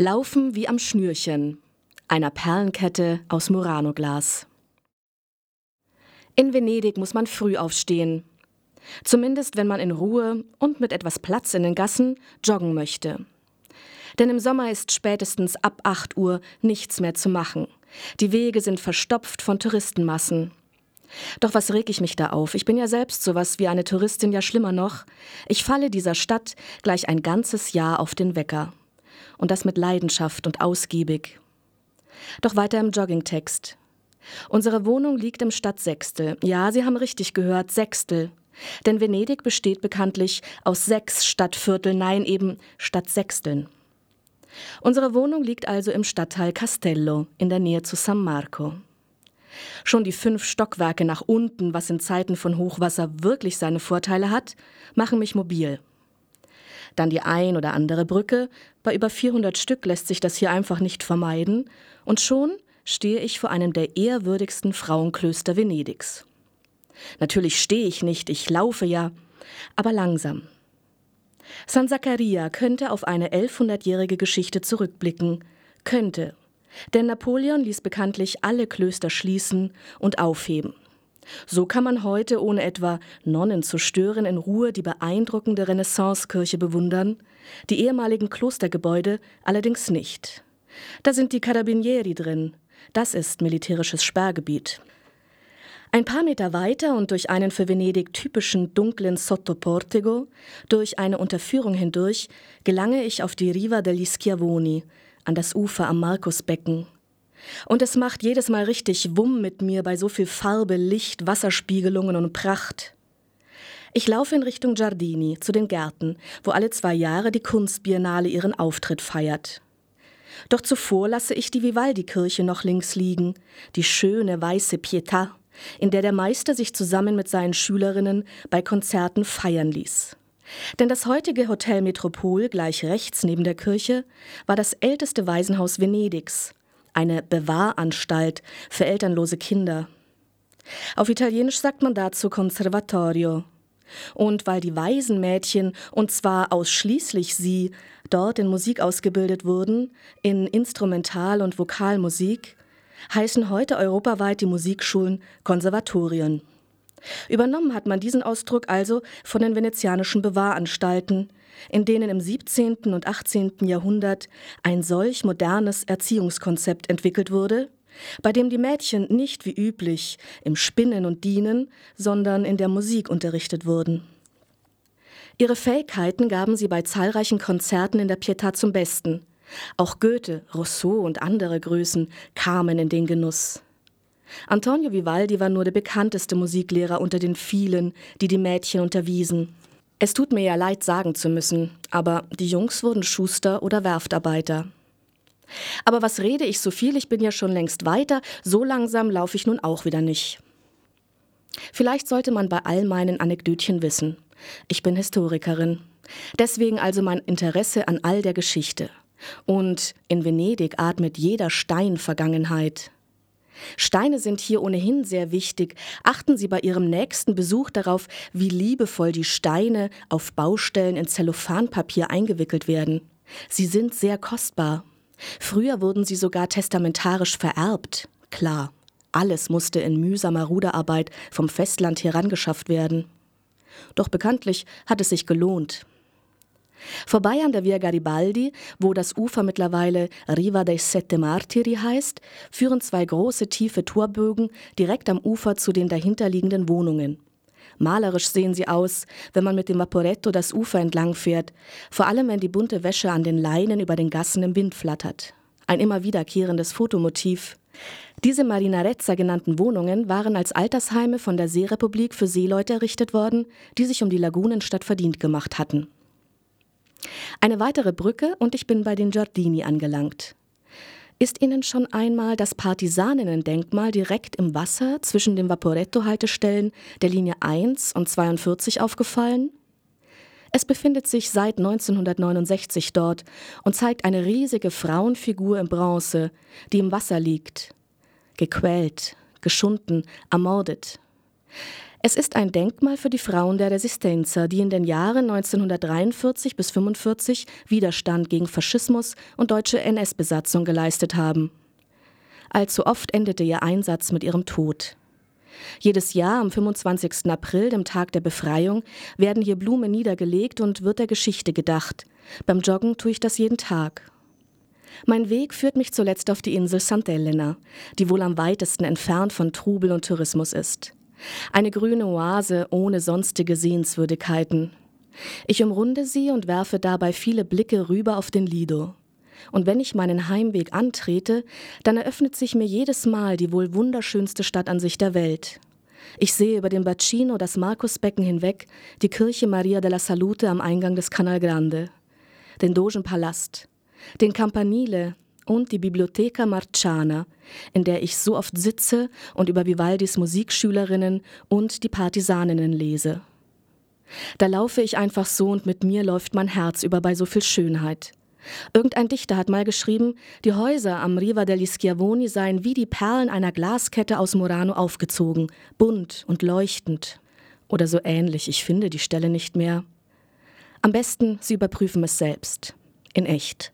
Laufen wie am Schnürchen, einer Perlenkette aus Murano-Glas. In Venedig muss man früh aufstehen. Zumindest wenn man in Ruhe und mit etwas Platz in den Gassen joggen möchte. Denn im Sommer ist spätestens ab 8 Uhr nichts mehr zu machen. Die Wege sind verstopft von Touristenmassen. Doch was reg ich mich da auf? Ich bin ja selbst sowas wie eine Touristin, ja schlimmer noch. Ich falle dieser Stadt gleich ein ganzes Jahr auf den Wecker und das mit Leidenschaft und ausgiebig. Doch weiter im Joggingtext. Unsere Wohnung liegt im Stadtsechstel. Ja, Sie haben richtig gehört, Sechstel. Denn Venedig besteht bekanntlich aus sechs Stadtvierteln, nein, eben Stadtsechsteln. Unsere Wohnung liegt also im Stadtteil Castello in der Nähe zu San Marco. Schon die fünf Stockwerke nach unten, was in Zeiten von Hochwasser wirklich seine Vorteile hat, machen mich mobil dann die ein oder andere Brücke, bei über 400 Stück lässt sich das hier einfach nicht vermeiden, und schon stehe ich vor einem der ehrwürdigsten Frauenklöster Venedigs. Natürlich stehe ich nicht, ich laufe ja, aber langsam. San Zaccaria könnte auf eine 1100-jährige Geschichte zurückblicken, könnte, denn Napoleon ließ bekanntlich alle Klöster schließen und aufheben. So kann man heute, ohne etwa Nonnen zu stören, in Ruhe die beeindruckende Renaissancekirche bewundern, die ehemaligen Klostergebäude allerdings nicht. Da sind die Carabinieri drin. Das ist militärisches Sperrgebiet. Ein paar Meter weiter und durch einen für Venedig typischen dunklen Sottoportico, durch eine Unterführung hindurch, gelange ich auf die Riva degli Schiavoni, an das Ufer am Markusbecken, und es macht jedes Mal richtig Wumm mit mir bei so viel Farbe, Licht, Wasserspiegelungen und Pracht. Ich laufe in Richtung Giardini, zu den Gärten, wo alle zwei Jahre die Kunstbiennale ihren Auftritt feiert. Doch zuvor lasse ich die Vivaldi-Kirche noch links liegen, die schöne weiße Pietà, in der der Meister sich zusammen mit seinen Schülerinnen bei Konzerten feiern ließ. Denn das heutige Hotel Metropol, gleich rechts neben der Kirche, war das älteste Waisenhaus Venedigs eine Bewahranstalt für elternlose Kinder. Auf Italienisch sagt man dazu Conservatorio. Und weil die Waisenmädchen, und zwar ausschließlich sie, dort in Musik ausgebildet wurden, in Instrumental- und Vokalmusik, heißen heute europaweit die Musikschulen Konservatorien. Übernommen hat man diesen Ausdruck also von den venezianischen Bewahranstalten, in denen im 17. und 18. Jahrhundert ein solch modernes Erziehungskonzept entwickelt wurde, bei dem die Mädchen nicht wie üblich im Spinnen und Dienen, sondern in der Musik unterrichtet wurden. Ihre Fähigkeiten gaben sie bei zahlreichen Konzerten in der Pietà zum Besten. Auch Goethe, Rousseau und andere Größen kamen in den Genuss. Antonio Vivaldi war nur der bekannteste Musiklehrer unter den vielen, die die Mädchen unterwiesen. Es tut mir ja leid sagen zu müssen, aber die Jungs wurden Schuster oder Werftarbeiter. Aber was rede ich so viel, ich bin ja schon längst weiter, so langsam laufe ich nun auch wieder nicht. Vielleicht sollte man bei all meinen Anekdötchen wissen. Ich bin Historikerin. Deswegen also mein Interesse an all der Geschichte. Und in Venedig atmet jeder Stein Vergangenheit. Steine sind hier ohnehin sehr wichtig. Achten Sie bei Ihrem nächsten Besuch darauf, wie liebevoll die Steine auf Baustellen in Zellophanpapier eingewickelt werden. Sie sind sehr kostbar. Früher wurden sie sogar testamentarisch vererbt. Klar, alles musste in mühsamer Ruderarbeit vom Festland herangeschafft werden. Doch bekanntlich hat es sich gelohnt. Vorbei an der Via Garibaldi, wo das Ufer mittlerweile Riva dei Sette Martiri heißt, führen zwei große tiefe Torbögen direkt am Ufer zu den dahinterliegenden Wohnungen. Malerisch sehen sie aus, wenn man mit dem Vaporetto das Ufer entlang fährt, vor allem wenn die bunte Wäsche an den Leinen über den Gassen im Wind flattert. Ein immer wiederkehrendes Fotomotiv. Diese Marinarezza genannten Wohnungen waren als Altersheime von der Seerepublik für Seeleute errichtet worden, die sich um die Lagunenstadt verdient gemacht hatten. Eine weitere Brücke und ich bin bei den Giardini angelangt. Ist Ihnen schon einmal das Partisaninnen-Denkmal direkt im Wasser zwischen den Vaporetto-Haltestellen der Linie 1 und 42 aufgefallen? Es befindet sich seit 1969 dort und zeigt eine riesige Frauenfigur in Bronze, die im Wasser liegt. Gequält, geschunden, ermordet. Es ist ein Denkmal für die Frauen der Resistenza, die in den Jahren 1943 bis 1945 Widerstand gegen Faschismus und deutsche NS-Besatzung geleistet haben. Allzu oft endete ihr Einsatz mit ihrem Tod. Jedes Jahr am 25. April, dem Tag der Befreiung, werden hier Blumen niedergelegt und wird der Geschichte gedacht. Beim Joggen tue ich das jeden Tag. Mein Weg führt mich zuletzt auf die Insel Sant'Elena, die wohl am weitesten entfernt von Trubel und Tourismus ist. Eine grüne Oase ohne sonstige Sehenswürdigkeiten. Ich umrunde sie und werfe dabei viele Blicke rüber auf den Lido. Und wenn ich meinen Heimweg antrete, dann eröffnet sich mir jedes Mal die wohl wunderschönste Stadtansicht der Welt. Ich sehe über den Bacino das Markusbecken hinweg, die Kirche Maria della Salute am Eingang des Canal Grande, den Dogenpalast, den Campanile, und die Bibliotheca Marciana, in der ich so oft sitze und über Vivaldis Musikschülerinnen und die Partisaninnen lese. Da laufe ich einfach so und mit mir läuft mein Herz über bei so viel Schönheit. Irgendein Dichter hat mal geschrieben, die Häuser am Riva degli Schiavoni seien wie die Perlen einer Glaskette aus Murano aufgezogen, bunt und leuchtend. Oder so ähnlich, ich finde die Stelle nicht mehr. Am besten, Sie überprüfen es selbst. In echt.